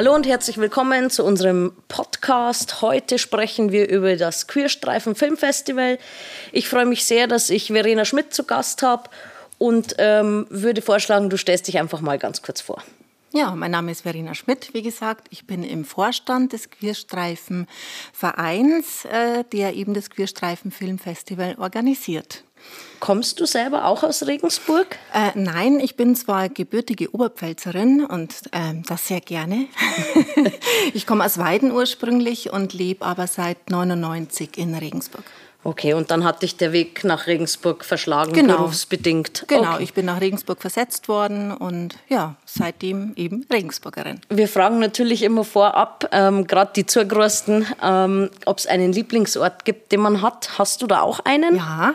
Hallo und herzlich willkommen zu unserem Podcast. Heute sprechen wir über das Queerstreifen Filmfestival. Ich freue mich sehr, dass ich Verena Schmidt zu Gast habe und ähm, würde vorschlagen, du stellst dich einfach mal ganz kurz vor. Ja, mein Name ist Verena Schmidt, wie gesagt. Ich bin im Vorstand des Queerstreifen Vereins, äh, der eben das Queerstreifen Filmfestival organisiert. Kommst du selber auch aus Regensburg? Äh, nein, ich bin zwar gebürtige Oberpfälzerin und äh, das sehr gerne. ich komme aus Weiden ursprünglich und lebe aber seit 99 in Regensburg. Okay, und dann hat dich der Weg nach Regensburg verschlagen, genau. berufsbedingt. Genau, okay. ich bin nach Regensburg versetzt worden und ja, seitdem eben Regensburgerin. Wir fragen natürlich immer vorab, ähm, gerade die Zugrößten, ähm, ob es einen Lieblingsort gibt, den man hat. Hast du da auch einen? Ja,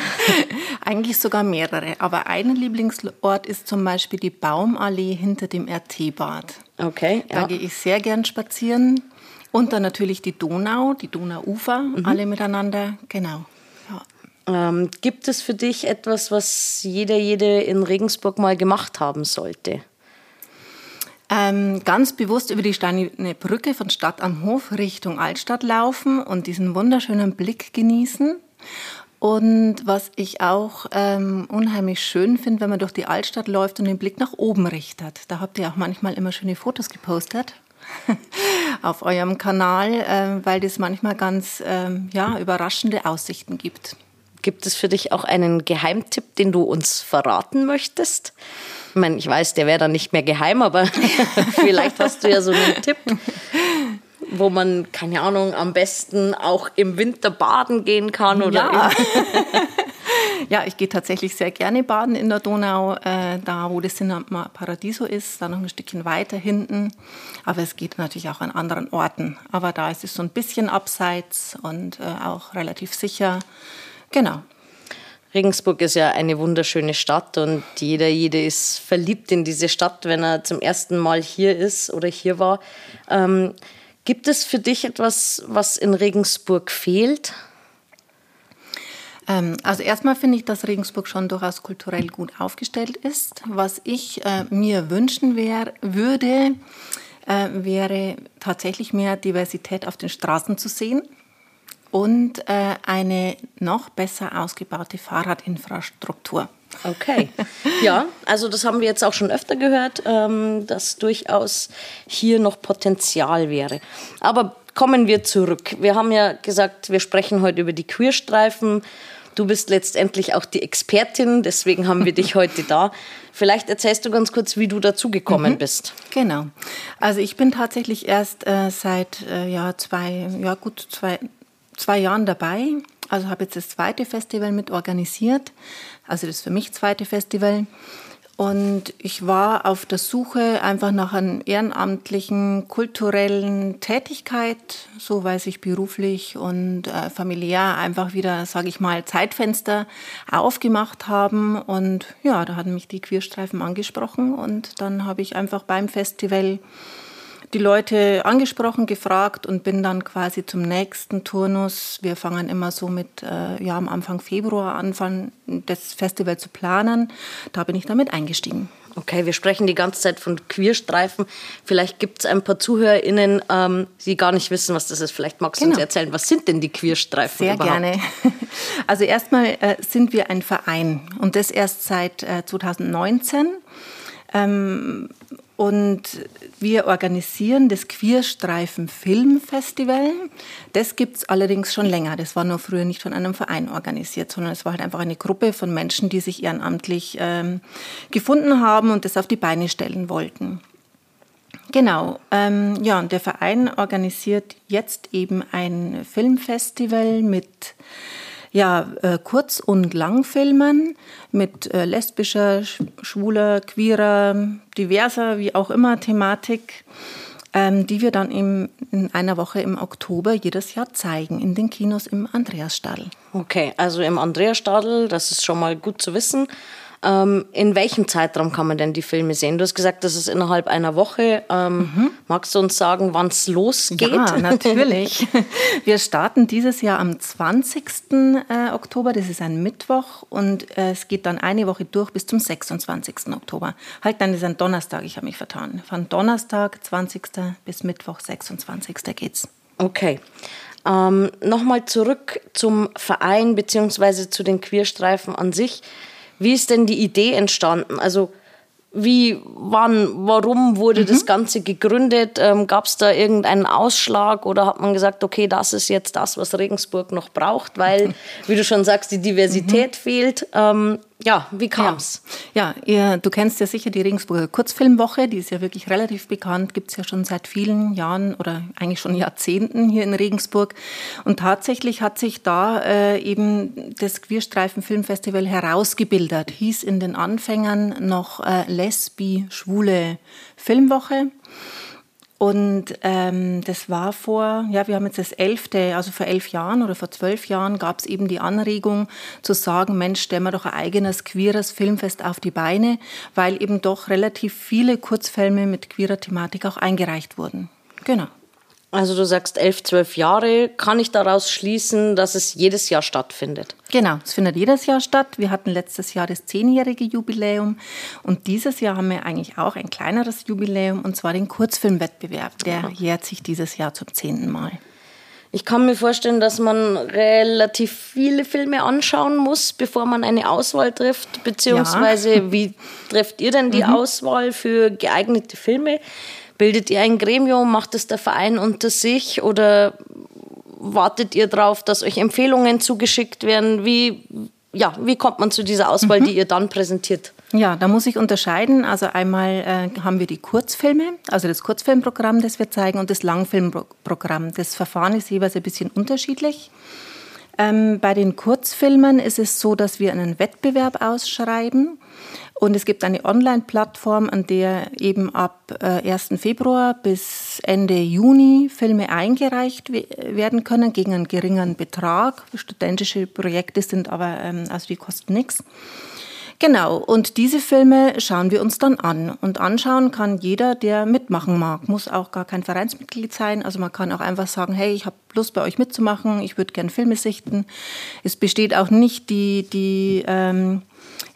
eigentlich sogar mehrere. Aber ein Lieblingsort ist zum Beispiel die Baumallee hinter dem RT-Bad. Okay. Da gehe ich sehr gern spazieren. Und dann natürlich die Donau, die Donauufer, mhm. alle miteinander, genau. Ja. Ähm, gibt es für dich etwas, was jeder, jede in Regensburg mal gemacht haben sollte? Ähm, ganz bewusst über die Steinerne Brücke von Stadt am Hof Richtung Altstadt laufen und diesen wunderschönen Blick genießen. Und was ich auch ähm, unheimlich schön finde, wenn man durch die Altstadt läuft und den Blick nach oben richtet. Da habt ihr auch manchmal immer schöne Fotos gepostet. auf eurem Kanal, äh, weil das manchmal ganz ähm, ja, überraschende Aussichten gibt. Gibt es für dich auch einen Geheimtipp, den du uns verraten möchtest? Ich meine, ich weiß, der wäre dann nicht mehr geheim, aber vielleicht hast du ja so einen Tipp, wo man, keine Ahnung, am besten auch im Winter baden gehen kann oder ja. Ja, ich gehe tatsächlich sehr gerne baden in der Donau, äh, da wo das Cinema Paradiso ist, da noch ein Stückchen weiter hinten. Aber es geht natürlich auch an anderen Orten. Aber da ist es so ein bisschen abseits und äh, auch relativ sicher. Genau. Regensburg ist ja eine wunderschöne Stadt und jeder, jede ist verliebt in diese Stadt, wenn er zum ersten Mal hier ist oder hier war. Ähm, gibt es für dich etwas, was in Regensburg fehlt? Ähm, also erstmal finde ich, dass Regensburg schon durchaus kulturell gut aufgestellt ist. Was ich äh, mir wünschen wär, würde, äh, wäre tatsächlich mehr Diversität auf den Straßen zu sehen und äh, eine noch besser ausgebaute Fahrradinfrastruktur. Okay, ja, also das haben wir jetzt auch schon öfter gehört, ähm, dass durchaus hier noch Potenzial wäre. Aber kommen wir zurück. Wir haben ja gesagt, wir sprechen heute über die Queerstreifen Du bist letztendlich auch die Expertin, deswegen haben wir dich heute da. Vielleicht erzählst du ganz kurz, wie du dazugekommen mhm. bist. Genau. Also ich bin tatsächlich erst äh, seit äh, ja, zwei, ja gut, zwei, zwei Jahren dabei. Also habe jetzt das zweite Festival mit organisiert. Also das für mich zweite Festival. Und ich war auf der Suche einfach nach einer ehrenamtlichen, kulturellen Tätigkeit, so weil sich beruflich und äh, familiär einfach wieder, sage ich mal, Zeitfenster aufgemacht haben. Und ja, da hatten mich die Queerstreifen angesprochen und dann habe ich einfach beim Festival die Leute angesprochen, gefragt und bin dann quasi zum nächsten Turnus. Wir fangen immer so mit, äh, ja, am Anfang Februar anfangen, das Festival zu planen. Da bin ich damit eingestiegen. Okay, wir sprechen die ganze Zeit von Queerstreifen. Vielleicht gibt es ein paar ZuhörerInnen, ähm, die gar nicht wissen, was das ist. Vielleicht magst du genau. uns erzählen, was sind denn die Queerstreifen Sehr überhaupt? gerne. Also erstmal äh, sind wir ein Verein und das erst seit äh, 2019. Ähm, und wir organisieren das Queerstreifen Filmfestival. Das gibt es allerdings schon länger. Das war nur früher nicht von einem Verein organisiert, sondern es war halt einfach eine Gruppe von Menschen, die sich ehrenamtlich ähm, gefunden haben und das auf die Beine stellen wollten. Genau, ähm, ja, und der Verein organisiert jetzt eben ein Filmfestival mit ja, äh, Kurz- und Langfilmen mit äh, lesbischer, schwuler, queerer, diverser, wie auch immer Thematik, ähm, die wir dann im, in einer Woche im Oktober jedes Jahr zeigen in den Kinos im Andreasstadel. Okay, also im Andreasstadel, das ist schon mal gut zu wissen. Ähm, in welchem Zeitraum kann man denn die Filme sehen? Du hast gesagt, das ist innerhalb einer Woche. Ähm, mhm. Magst du uns sagen, wann es losgeht? Ja, natürlich. Wir starten dieses Jahr am 20. Äh, Oktober, das ist ein Mittwoch, und äh, es geht dann eine Woche durch bis zum 26. Oktober. Halt, dann ist ein Donnerstag, ich habe mich vertan. Von Donnerstag, 20. bis Mittwoch, 26. geht's. Okay. Ähm, Nochmal zurück zum Verein bzw. zu den Queerstreifen an sich. Wie ist denn die Idee entstanden? Also wie, wann, warum wurde mhm. das Ganze gegründet? Ähm, Gab es da irgendeinen Ausschlag oder hat man gesagt, okay, das ist jetzt das, was Regensburg noch braucht, weil, wie du schon sagst, die Diversität mhm. fehlt? Ähm, ja, wie kam es? Ja, ja ihr, du kennst ja sicher die Regensburger Kurzfilmwoche, die ist ja wirklich relativ bekannt, gibt es ja schon seit vielen Jahren oder eigentlich schon Jahrzehnten hier in Regensburg. Und tatsächlich hat sich da äh, eben das Queerstreifen Filmfestival herausgebildet, hieß in den Anfängern noch äh, Lesbi Schwule Filmwoche. Und ähm, das war vor, ja, wir haben jetzt das elfte, also vor elf Jahren oder vor zwölf Jahren gab es eben die Anregung zu sagen, Mensch, stellen wir doch ein eigenes queeres Filmfest auf die Beine, weil eben doch relativ viele Kurzfilme mit queerer Thematik auch eingereicht wurden. Genau. Also du sagst elf, zwölf Jahre. Kann ich daraus schließen, dass es jedes Jahr stattfindet? Genau, es findet jedes Jahr statt. Wir hatten letztes Jahr das zehnjährige Jubiläum und dieses Jahr haben wir eigentlich auch ein kleineres Jubiläum und zwar den Kurzfilmwettbewerb. Der jährt sich dieses Jahr zum zehnten Mal. Ich kann mir vorstellen, dass man relativ viele Filme anschauen muss, bevor man eine Auswahl trifft. Beziehungsweise, ja. wie trefft ihr denn die mhm. Auswahl für geeignete Filme? Bildet ihr ein Gremium? Macht es der Verein unter sich? Oder wartet ihr darauf, dass euch Empfehlungen zugeschickt werden? Wie, ja, wie kommt man zu dieser Auswahl, mhm. die ihr dann präsentiert? Ja, da muss ich unterscheiden. Also einmal äh, haben wir die Kurzfilme, also das Kurzfilmprogramm, das wir zeigen, und das Langfilmprogramm. Das Verfahren ist jeweils ein bisschen unterschiedlich. Ähm, bei den Kurzfilmen ist es so, dass wir einen Wettbewerb ausschreiben. Und es gibt eine Online-Plattform, an der eben ab 1. Äh, Februar bis Ende Juni Filme eingereicht werden können gegen einen geringen Betrag. Studentische Projekte sind aber, ähm, also die kosten nichts. Genau, und diese Filme schauen wir uns dann an. Und anschauen kann jeder, der mitmachen mag. Muss auch gar kein Vereinsmitglied sein. Also man kann auch einfach sagen, hey, ich habe Lust bei euch mitzumachen, ich würde gerne Filme sichten. Es besteht auch nicht die, die ähm,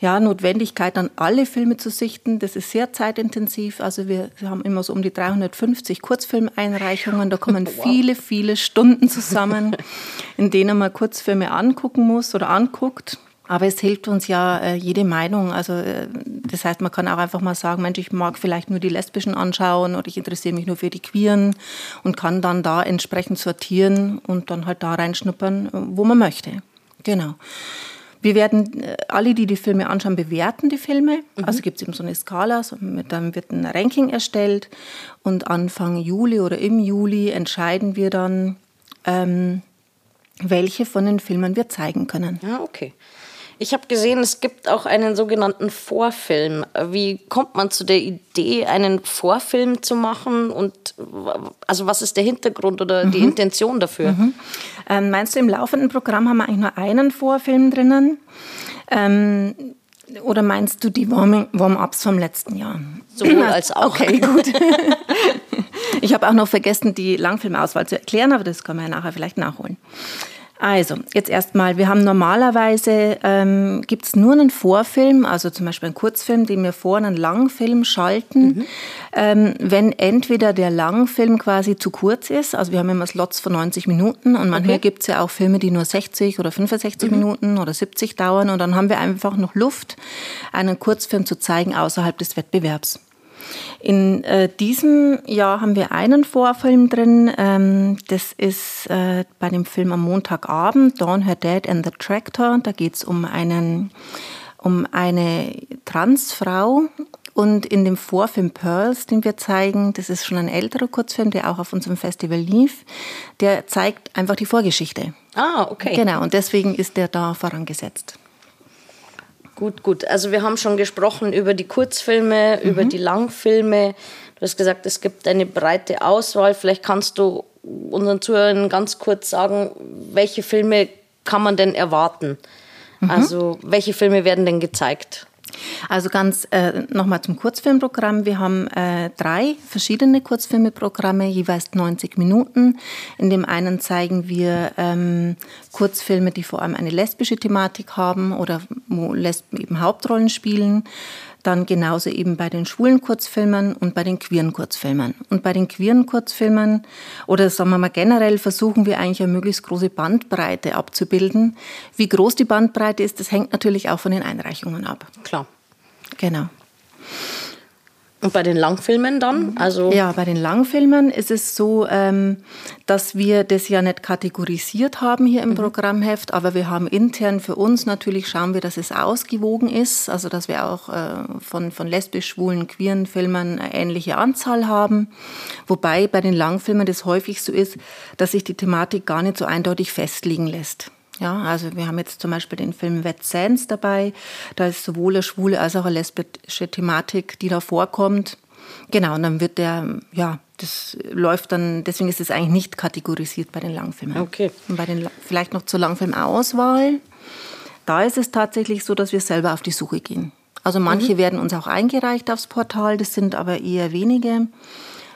ja, Notwendigkeit, dann alle Filme zu sichten. Das ist sehr zeitintensiv. Also wir, haben immer so um die 350 Kurzfilmeinreichungen. Da kommen wow. viele, viele Stunden zusammen, in denen man Kurzfilme angucken muss oder anguckt. Aber es hilft uns ja äh, jede Meinung. Also äh, das heißt, man kann auch einfach mal sagen, Mensch, ich mag vielleicht nur die Lesbischen anschauen oder ich interessiere mich nur für die Queeren und kann dann da entsprechend sortieren und dann halt da reinschnuppern, wo man möchte. Genau. Wir werden äh, alle, die die Filme anschauen, bewerten die Filme. Mhm. Also gibt es eben so eine Skala, so dann wird ein Ranking erstellt und Anfang Juli oder im Juli entscheiden wir dann, ähm, welche von den Filmen wir zeigen können. Ah, okay. Ich habe gesehen, es gibt auch einen sogenannten Vorfilm. Wie kommt man zu der Idee, einen Vorfilm zu machen? Und also was ist der Hintergrund oder mhm. die Intention dafür? Mhm. Ähm, meinst du, im laufenden Programm haben wir eigentlich nur einen Vorfilm drinnen? Ähm, oder meinst du die Warm-ups vom letzten Jahr? Sowohl als auch. Okay, gut. ich habe auch noch vergessen, die Langfilmauswahl zu erklären, aber das können wir ja nachher vielleicht nachholen. Also, jetzt erstmal, wir haben normalerweise, ähm, gibt es nur einen Vorfilm, also zum Beispiel einen Kurzfilm, den wir vor einen Langfilm schalten, mhm. ähm, wenn entweder der Langfilm quasi zu kurz ist, also wir haben immer Slots von 90 Minuten und manchmal okay. gibt es ja auch Filme, die nur 60 oder 65 mhm. Minuten oder 70 dauern und dann haben wir einfach noch Luft, einen Kurzfilm zu zeigen außerhalb des Wettbewerbs. In äh, diesem Jahr haben wir einen Vorfilm drin. Ähm, das ist äh, bei dem Film am Montagabend, Dawn Her Dad and the Tractor. Da geht es um, um eine Transfrau. Und in dem Vorfilm Pearls, den wir zeigen, das ist schon ein älterer Kurzfilm, der auch auf unserem Festival lief, der zeigt einfach die Vorgeschichte. Ah, okay. Genau, und deswegen ist der da vorangesetzt. Gut, gut. Also wir haben schon gesprochen über die Kurzfilme, mhm. über die Langfilme. Du hast gesagt, es gibt eine breite Auswahl. Vielleicht kannst du unseren Zuhörern ganz kurz sagen, welche Filme kann man denn erwarten? Mhm. Also welche Filme werden denn gezeigt? Also ganz äh, nochmal zum Kurzfilmprogramm. Wir haben äh, drei verschiedene Kurzfilmeprogramme, jeweils 90 Minuten. In dem einen zeigen wir ähm, Kurzfilme, die vor allem eine lesbische Thematik haben oder wo Lesben eben Hauptrollen spielen. Dann genauso eben bei den schwulen Kurzfilmen und bei den queeren Kurzfilmen. Und bei den queeren Kurzfilmen oder sagen wir mal generell versuchen wir eigentlich eine möglichst große Bandbreite abzubilden. Wie groß die Bandbreite ist, das hängt natürlich auch von den Einreichungen ab. Klar. Genau. Und bei den Langfilmen dann? Also ja, bei den Langfilmen ist es so, ähm, dass wir das ja nicht kategorisiert haben hier im mhm. Programmheft, aber wir haben intern für uns natürlich schauen wir, dass es ausgewogen ist, also dass wir auch äh, von, von lesbisch, schwulen, queeren Filmen eine ähnliche Anzahl haben. Wobei bei den Langfilmen das häufig so ist, dass sich die Thematik gar nicht so eindeutig festlegen lässt. Ja, also wir haben jetzt zum Beispiel den Film Wet Sands dabei. Da ist sowohl eine schwule als auch eine lesbische Thematik, die da vorkommt. Genau, und dann wird der, ja, das läuft dann, deswegen ist es eigentlich nicht kategorisiert bei den Langfilmen. Okay. Und bei den, vielleicht noch zur Langfilmauswahl. Da ist es tatsächlich so, dass wir selber auf die Suche gehen. Also manche mhm. werden uns auch eingereicht aufs Portal, das sind aber eher wenige.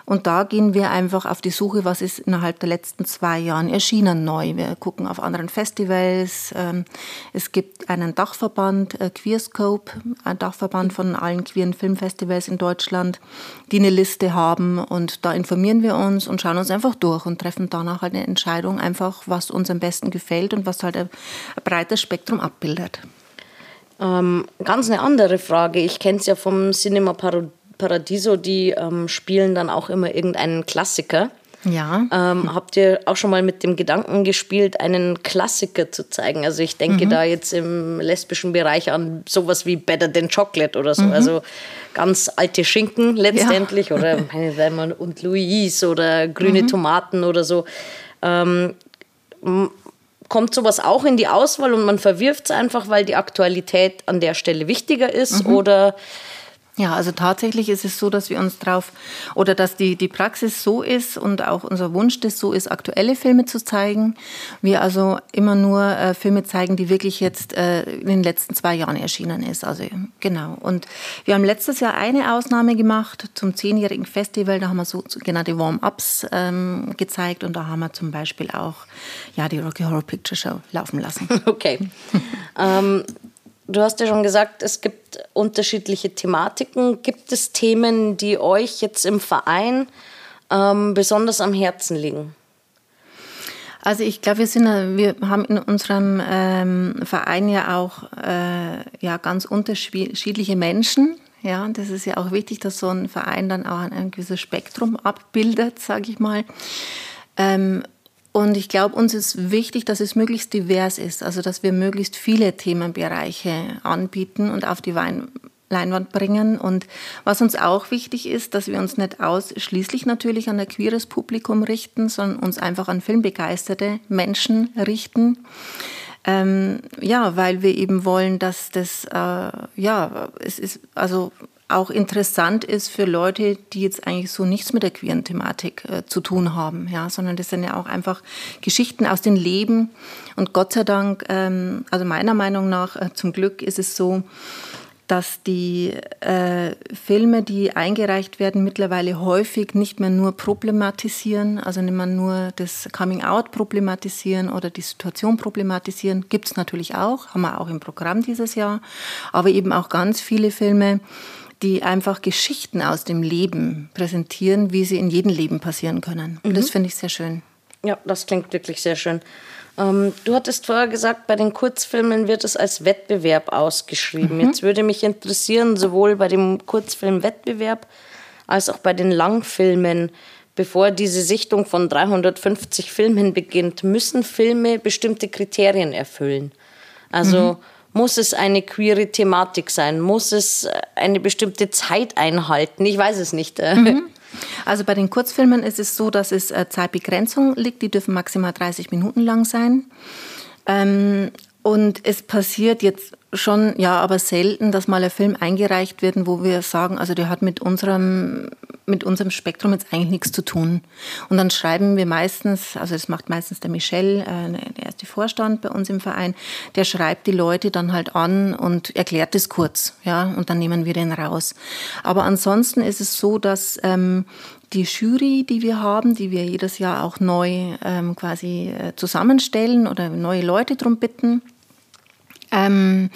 Und da gehen wir einfach auf die Suche, was ist innerhalb der letzten zwei Jahren erschienen neu. Wir gucken auf anderen Festivals. Ähm, es gibt einen Dachverband, äh, Queerscope, ein Dachverband von allen queeren Filmfestivals in Deutschland, die eine Liste haben. Und da informieren wir uns und schauen uns einfach durch und treffen danach halt eine Entscheidung, einfach was uns am besten gefällt und was halt ein, breites Spektrum abbildet. Ähm, ganz eine andere Frage. Ich kenne es ja vom Cinema Parodie Paradiso, die ähm, spielen dann auch immer irgendeinen Klassiker. Ja. Ähm, habt ihr auch schon mal mit dem Gedanken gespielt, einen Klassiker zu zeigen? Also ich denke mhm. da jetzt im lesbischen Bereich an sowas wie Better Than Chocolate oder so. Mhm. Also ganz alte Schinken letztendlich ja. oder meine Weimann und Louise oder grüne mhm. Tomaten oder so. Ähm, kommt sowas auch in die Auswahl und man verwirft es einfach, weil die Aktualität an der Stelle wichtiger ist? Mhm. Oder ja, also tatsächlich ist es so, dass wir uns drauf oder dass die, die Praxis so ist und auch unser Wunsch das so ist, aktuelle Filme zu zeigen. Wir also immer nur äh, Filme zeigen, die wirklich jetzt äh, in den letzten zwei Jahren erschienen ist. Also genau. Und wir haben letztes Jahr eine Ausnahme gemacht zum zehnjährigen Festival. Da haben wir so sogenannte Warm-ups ähm, gezeigt und da haben wir zum Beispiel auch ja die Rocky Horror Picture Show laufen lassen. Okay. ähm, Du hast ja schon gesagt, es gibt unterschiedliche Thematiken. Gibt es Themen, die euch jetzt im Verein ähm, besonders am Herzen liegen? Also ich glaube, wir, sind, wir haben in unserem ähm, Verein ja auch äh, ja, ganz unterschiedliche Menschen. Ja, das ist ja auch wichtig, dass so ein Verein dann auch ein, ein gewisses Spektrum abbildet, sage ich mal. Ähm, und ich glaube, uns ist wichtig, dass es möglichst divers ist, also dass wir möglichst viele Themenbereiche anbieten und auf die Wein Leinwand bringen. Und was uns auch wichtig ist, dass wir uns nicht ausschließlich natürlich an ein queeres Publikum richten, sondern uns einfach an filmbegeisterte Menschen richten. Ähm, ja, weil wir eben wollen, dass das, äh, ja, es ist, also auch interessant ist für Leute, die jetzt eigentlich so nichts mit der queeren Thematik äh, zu tun haben, ja, sondern das sind ja auch einfach Geschichten aus dem Leben. Und Gott sei Dank, ähm, also meiner Meinung nach, äh, zum Glück ist es so, dass die äh, Filme, die eingereicht werden, mittlerweile häufig nicht mehr nur problematisieren, also nicht mehr nur das Coming Out problematisieren oder die Situation problematisieren. Gibt es natürlich auch, haben wir auch im Programm dieses Jahr, aber eben auch ganz viele Filme, die einfach Geschichten aus dem Leben präsentieren, wie sie in jedem Leben passieren können. Und mhm. das finde ich sehr schön. Ja, das klingt wirklich sehr schön. Ähm, du hattest vorher gesagt, bei den Kurzfilmen wird es als Wettbewerb ausgeschrieben. Mhm. Jetzt würde mich interessieren, sowohl bei dem Kurzfilmwettbewerb als auch bei den Langfilmen, bevor diese Sichtung von 350 Filmen beginnt, müssen Filme bestimmte Kriterien erfüllen. Also mhm muss es eine queere Thematik sein? Muss es äh, eine bestimmte Zeit einhalten? Ich weiß es nicht. Mhm. Also bei den Kurzfilmen ist es so, dass es äh, Zeitbegrenzung liegt. Die dürfen maximal 30 Minuten lang sein. Ähm, und es passiert jetzt schon, ja, aber selten, dass mal ein Film eingereicht wird, wo wir sagen, also der hat mit unserem mit unserem Spektrum jetzt eigentlich nichts zu tun. Und dann schreiben wir meistens, also das macht meistens der Michel, äh, der erste Vorstand bei uns im Verein, der schreibt die Leute dann halt an und erklärt es kurz, ja, und dann nehmen wir den raus. Aber ansonsten ist es so, dass ähm, die Jury, die wir haben, die wir jedes Jahr auch neu ähm, quasi äh, zusammenstellen oder neue Leute drum bitten, ähm,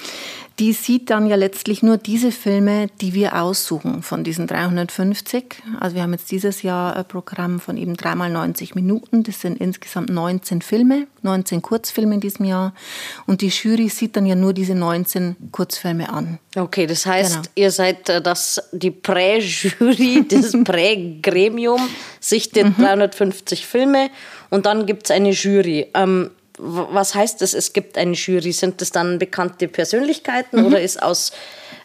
die sieht dann ja letztlich nur diese Filme, die wir aussuchen von diesen 350. Also wir haben jetzt dieses Jahr ein Programm von eben dreimal 90 Minuten. Das sind insgesamt 19 Filme, 19 Kurzfilme in diesem Jahr. Und die Jury sieht dann ja nur diese 19 Kurzfilme an. Okay, das heißt, genau. ihr seid äh, das, die Prä-Jury, das Prä-Gremium, sichtet mhm. 350 Filme und dann gibt es eine Jury. Ähm, was heißt das, es gibt eine Jury? Sind das dann bekannte Persönlichkeiten mhm. oder ist aus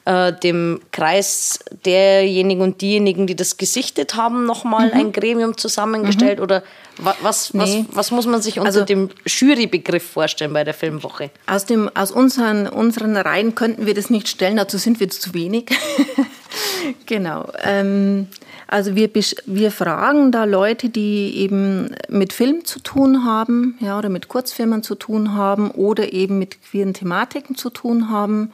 äh, dem Kreis derjenigen und diejenigen, die das gesichtet haben, nochmal mhm. ein Gremium zusammengestellt? Mhm. Oder was, nee. was, was muss man sich unter also, dem Jurybegriff vorstellen bei der Filmwoche? Aus, dem, aus unseren, unseren Reihen könnten wir das nicht stellen, dazu sind wir zu wenig. genau. Ähm, also wir, wir fragen da Leute, die eben mit Film zu tun haben, ja, oder mit Kurzfilmen zu tun haben oder eben mit queeren Thematiken zu tun haben.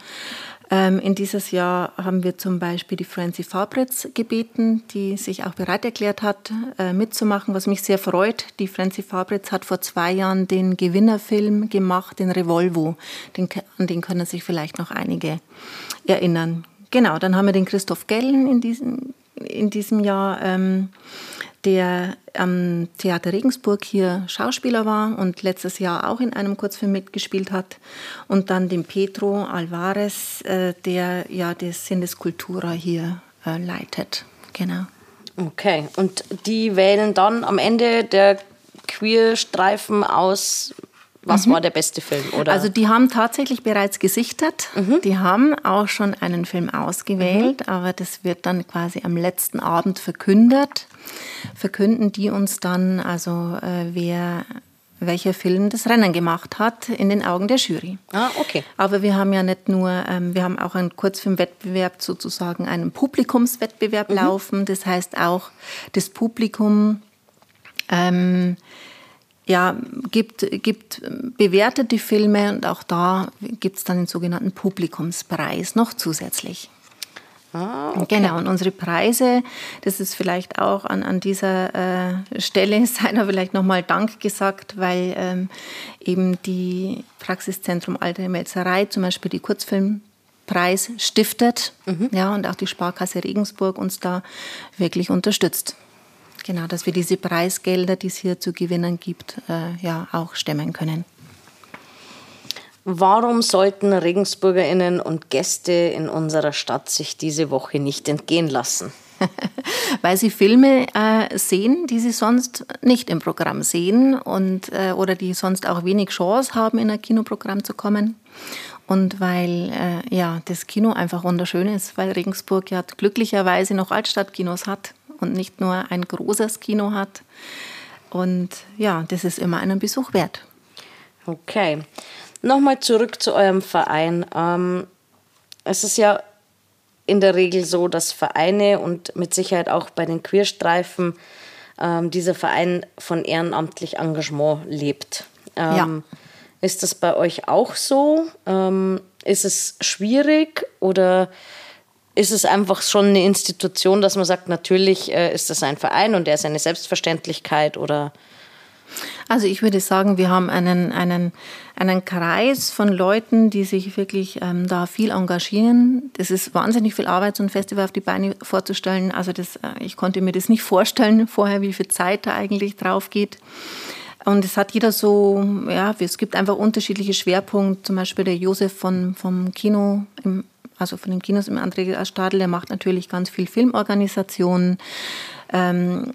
Ähm, in dieses Jahr haben wir zum Beispiel die Francie Fabritz gebeten, die sich auch bereit erklärt hat, äh, mitzumachen, was mich sehr freut. Die Francie Fabritz hat vor zwei Jahren den Gewinnerfilm gemacht, den Revolvo. Den, an den können sich vielleicht noch einige erinnern. Genau, dann haben wir den Christoph Gellen in diesem in diesem Jahr, ähm, der am Theater Regensburg hier Schauspieler war und letztes Jahr auch in einem Kurzfilm mitgespielt hat. Und dann den Pedro Alvarez, äh, der ja das Sinneskultura hier äh, leitet. Genau. Okay, und die wählen dann am Ende der Queerstreifen aus, was mhm. war der beste Film? Oder? Also die haben tatsächlich bereits gesichtet. Mhm. Die haben auch schon einen Film ausgewählt, mhm. aber das wird dann quasi am letzten Abend verkündet. Verkünden die uns dann, also äh, wer welcher Film das Rennen gemacht hat in den Augen der Jury. Ah, okay. Aber wir haben ja nicht nur, ähm, wir haben auch einen Kurzfilmwettbewerb, sozusagen einen Publikumswettbewerb mhm. laufen. Das heißt auch, das Publikum ähm, ja, gibt, gibt bewertete Filme und auch da gibt es dann den sogenannten Publikumspreis noch zusätzlich. Ah, okay. Genau, und unsere Preise, das ist vielleicht auch an, an dieser äh, Stelle, sei da vielleicht nochmal Dank gesagt, weil ähm, eben die Praxiszentrum Alte Melzerei zum Beispiel die Kurzfilmpreis stiftet mhm. ja, und auch die Sparkasse Regensburg uns da wirklich unterstützt. Genau, dass wir diese Preisgelder, die es hier zu gewinnen gibt, äh, ja auch stemmen können. Warum sollten RegensburgerInnen und Gäste in unserer Stadt sich diese Woche nicht entgehen lassen? Weil sie Filme äh, sehen, die sie sonst nicht im Programm sehen und, äh, oder die sonst auch wenig Chance haben, in ein Kinoprogramm zu kommen. Und weil äh, ja, das Kino einfach wunderschön ist, weil Regensburg ja glücklicherweise noch Altstadtkinos hat und nicht nur ein großes Kino hat. Und ja, das ist immer einen Besuch wert. Okay. Nochmal zurück zu eurem Verein. Ähm, es ist ja in der Regel so, dass Vereine und mit Sicherheit auch bei den Queerstreifen ähm, dieser Verein von ehrenamtlich Engagement lebt. Ähm, ja. Ist das bei euch auch so? Ähm, ist es schwierig oder ist es einfach schon eine Institution, dass man sagt, natürlich äh, ist das ein Verein und er ist eine Selbstverständlichkeit oder? Also ich würde sagen, wir haben einen, einen, einen Kreis von Leuten, die sich wirklich ähm, da viel engagieren. Das ist wahnsinnig viel Arbeit, so ein Festival auf die Beine vorzustellen. Also das, äh, ich konnte mir das nicht vorstellen vorher, wie viel Zeit da eigentlich drauf geht. Und es hat jeder so, ja, es gibt einfach unterschiedliche Schwerpunkte. Zum Beispiel der Josef von, vom Kino im also von den Kinos im André Stadel, der macht natürlich ganz viel Filmorganisation. Ähm,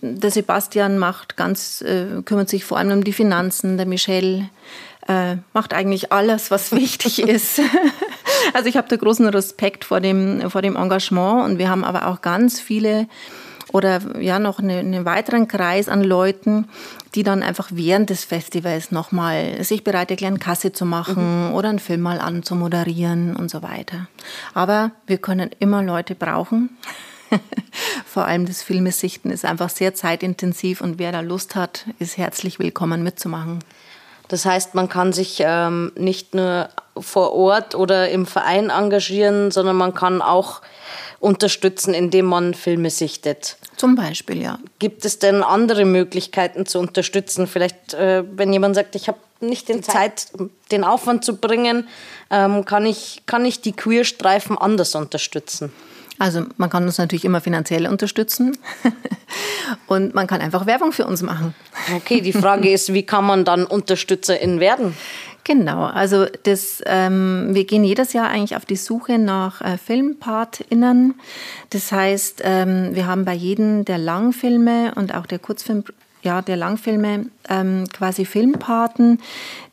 der Sebastian macht ganz, äh, kümmert sich vor allem um die Finanzen. Der Michel äh, macht eigentlich alles, was wichtig ist. also ich habe da großen Respekt vor dem, vor dem Engagement und wir haben aber auch ganz viele oder ja noch eine, einen weiteren Kreis an Leuten, die dann einfach während des Festivals nochmal sich bereit erklären, Kasse zu machen mhm. oder einen Film mal anzumoderieren und so weiter. Aber wir können immer Leute brauchen. vor allem das Filmesichten ist einfach sehr zeitintensiv und wer da Lust hat, ist herzlich willkommen mitzumachen. Das heißt, man kann sich ähm, nicht nur vor Ort oder im Verein engagieren, sondern man kann auch unterstützen, indem man Filme sichtet. Zum Beispiel, ja. Gibt es denn andere Möglichkeiten zu unterstützen? Vielleicht, äh, wenn jemand sagt, ich habe nicht den Zeit, den Aufwand zu bringen, ähm, kann, ich, kann ich die Queerstreifen anders unterstützen? Also man kann uns natürlich immer finanziell unterstützen und man kann einfach Werbung für uns machen. Okay, die Frage ist, wie kann man dann Unterstützerin werden? Genau, also das, ähm, wir gehen jedes Jahr eigentlich auf die Suche nach äh, FilmpartInnen. Das heißt, ähm, wir haben bei jedem der Langfilme und auch der Kurzfilm, ja, der Langfilme ähm, quasi Filmpaten,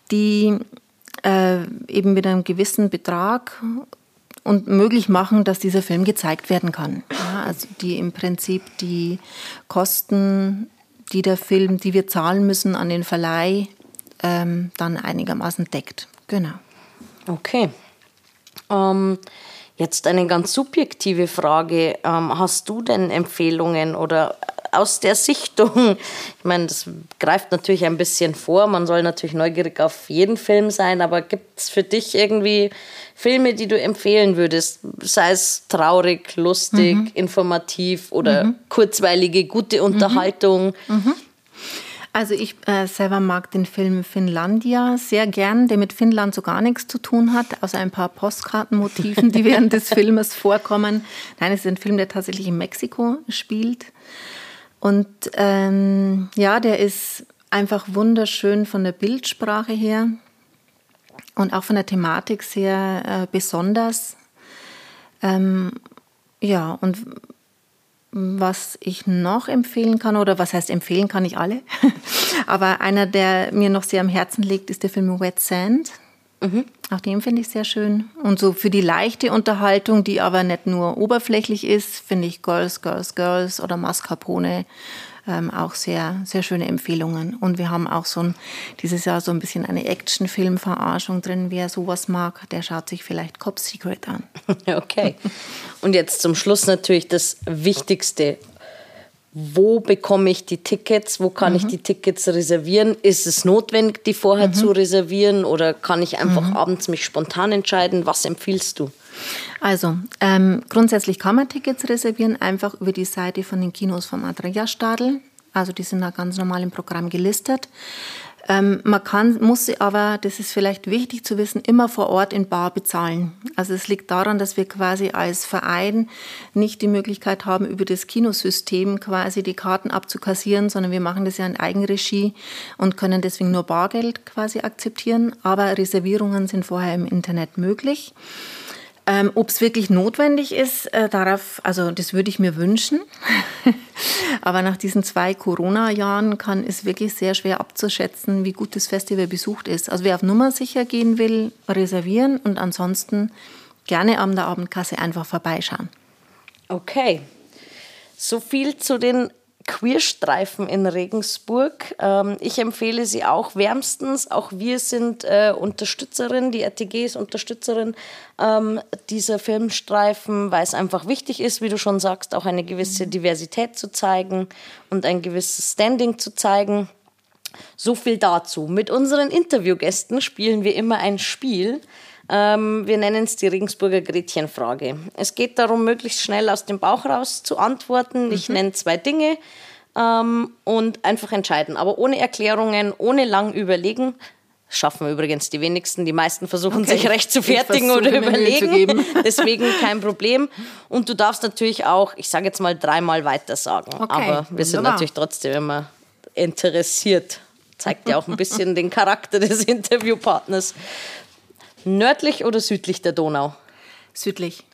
die äh, eben mit einem gewissen Betrag und möglich machen, dass dieser Film gezeigt werden kann. Ja, also die im Prinzip die Kosten, die der Film, die wir zahlen müssen an den Verleih, ähm, dann einigermaßen deckt. Genau. Okay. Ähm, jetzt eine ganz subjektive Frage. Ähm, hast du denn Empfehlungen oder aus der Sichtung, ich meine, das greift natürlich ein bisschen vor, man soll natürlich neugierig auf jeden Film sein, aber gibt es für dich irgendwie Filme, die du empfehlen würdest, sei es traurig, lustig, mhm. informativ oder mhm. kurzweilige, gute Unterhaltung? Mhm. Also ich äh, selber mag den Film Finnlandia sehr gern, der mit Finnland so gar nichts zu tun hat, außer ein paar Postkartenmotiven, die während des Filmes vorkommen. Nein, es ist ein Film, der tatsächlich in Mexiko spielt. Und ähm, ja, der ist einfach wunderschön von der Bildsprache her und auch von der Thematik sehr äh, besonders. Ähm, ja, und was ich noch empfehlen kann, oder was heißt empfehlen kann ich alle, aber einer, der mir noch sehr am Herzen liegt, ist der Film Wet Sand. Mhm. Auch den finde ich sehr schön. Und so für die leichte Unterhaltung, die aber nicht nur oberflächlich ist, finde ich Girls, Girls, Girls oder Mascarpone ähm, auch sehr, sehr schöne Empfehlungen. Und wir haben auch so ein, dieses Jahr so ein bisschen eine Actionfilm-Verarschung drin. Wer sowas mag, der schaut sich vielleicht Cop Secret an. Okay. Und jetzt zum Schluss natürlich das Wichtigste wo bekomme ich die Tickets, wo kann mhm. ich die Tickets reservieren? Ist es notwendig, die vorher mhm. zu reservieren oder kann ich einfach mhm. abends mich spontan entscheiden? Was empfiehlst du? Also, ähm, grundsätzlich kann man Tickets reservieren, einfach über die Seite von den Kinos vom Andreas Stadel. Also, die sind da ganz normal im Programm gelistet. Ähm, man kann, muss sie aber, das ist vielleicht wichtig zu wissen, immer vor Ort in Bar bezahlen. Also es liegt daran, dass wir quasi als Verein nicht die Möglichkeit haben, über das Kinosystem quasi die Karten abzukassieren, sondern wir machen das ja in Eigenregie und können deswegen nur Bargeld quasi akzeptieren. Aber Reservierungen sind vorher im Internet möglich. Ähm, Ob es wirklich notwendig ist, äh, darauf, also das würde ich mir wünschen. Aber nach diesen zwei Corona-Jahren kann es wirklich sehr schwer abzuschätzen, wie gut das Festival besucht ist. Also wer auf Nummer sicher gehen will, reservieren und ansonsten gerne an der Abendkasse einfach vorbeischauen. Okay. So viel zu den Queerstreifen in Regensburg. Ähm, ich empfehle sie auch wärmstens. Auch wir sind äh, Unterstützerin, die RTG ist Unterstützerin ähm, dieser Filmstreifen, weil es einfach wichtig ist, wie du schon sagst, auch eine gewisse mhm. Diversität zu zeigen und ein gewisses Standing zu zeigen. So viel dazu. Mit unseren Interviewgästen spielen wir immer ein Spiel. Ähm, wir nennen es die Regensburger Gretchenfrage. Es geht darum, möglichst schnell aus dem Bauch raus zu antworten. Ich mhm. nenne zwei Dinge ähm, und einfach entscheiden. Aber ohne Erklärungen, ohne lang überlegen. Schaffen übrigens die wenigsten. Die meisten versuchen okay. sich recht zu fertigen oder überlegen. Deswegen kein Problem. Und du darfst natürlich auch, ich sage jetzt mal dreimal weiter sagen. Okay. Aber wir Wunderbar. sind natürlich trotzdem immer interessiert. Zeigt ja auch ein bisschen den Charakter des Interviewpartners. Nördlich oder südlich der Donau? Südlich.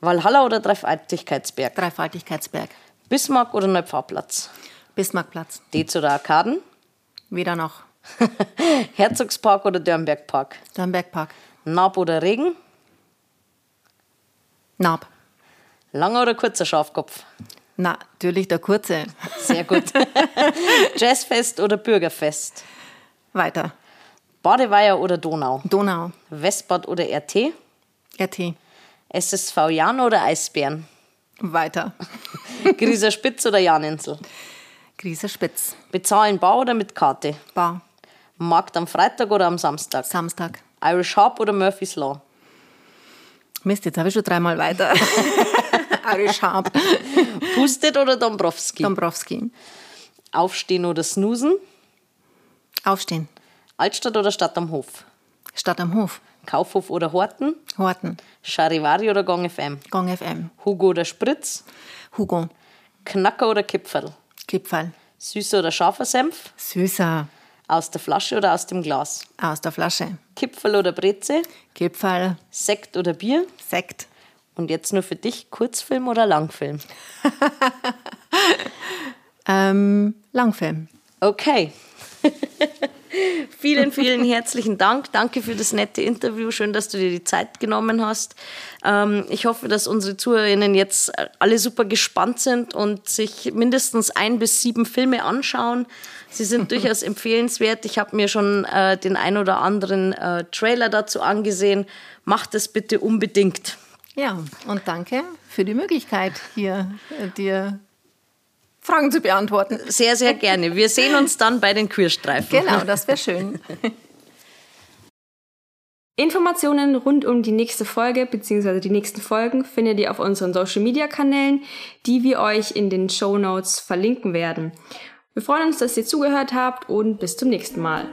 Walhalla oder Dreifaltigkeitsberg? Dreifaltigkeitsberg. Bismarck oder Neupfarrplatz? Bismarckplatz. Dez oder Arkaden? Weder noch. Herzogspark oder Dörnbergpark? Dörnbergpark. Naab oder Regen? Naab. Langer oder kurzer Schafkopf? Na, natürlich der kurze. Sehr gut. Jazzfest oder Bürgerfest? Weiter. Badeweiher oder Donau? Donau. Westbad oder RT? RT. SSV Jan oder Eisbären? Weiter. Grieser Spitz oder Janinsel? Grieser Spitz. Bezahlen bar oder mit Karte? Bar. Markt am Freitag oder am Samstag? Samstag. Irish Harp oder Murphy's Law? Mist, jetzt habe ich schon dreimal weiter. Irish Harp. Pustet oder Dombrowski? Dombrowski. Aufstehen oder snoosen? Aufstehen. Altstadt oder Stadt am Hof? Stadt am Hof. Kaufhof oder Horten? Horten. Charivari oder Gong FM? Gong FM. Hugo oder Spritz? Hugo. Knacker oder Kipferl? Kipferl. Süßer oder scharfer Senf? Süßer. Aus der Flasche oder aus dem Glas? Aus der Flasche. Kipferl oder Breze? Kipferl. Sekt oder Bier? Sekt. Und jetzt nur für dich, Kurzfilm oder Langfilm? ähm, Langfilm. Okay. vielen, vielen herzlichen Dank. Danke für das nette Interview. Schön, dass du dir die Zeit genommen hast. Ähm, ich hoffe, dass unsere Zuhörerinnen jetzt alle super gespannt sind und sich mindestens ein bis sieben Filme anschauen. Sie sind durchaus empfehlenswert. Ich habe mir schon äh, den ein oder anderen äh, Trailer dazu angesehen. Macht es bitte unbedingt. Ja, und danke für die Möglichkeit, hier äh, dir Fragen zu beantworten. Sehr, sehr gerne. Wir sehen uns dann bei den Queerstreifen. Genau, das wäre schön. Informationen rund um die nächste Folge bzw. die nächsten Folgen findet ihr auf unseren Social Media Kanälen, die wir euch in den Show Notes verlinken werden. Wir freuen uns, dass ihr zugehört habt und bis zum nächsten Mal.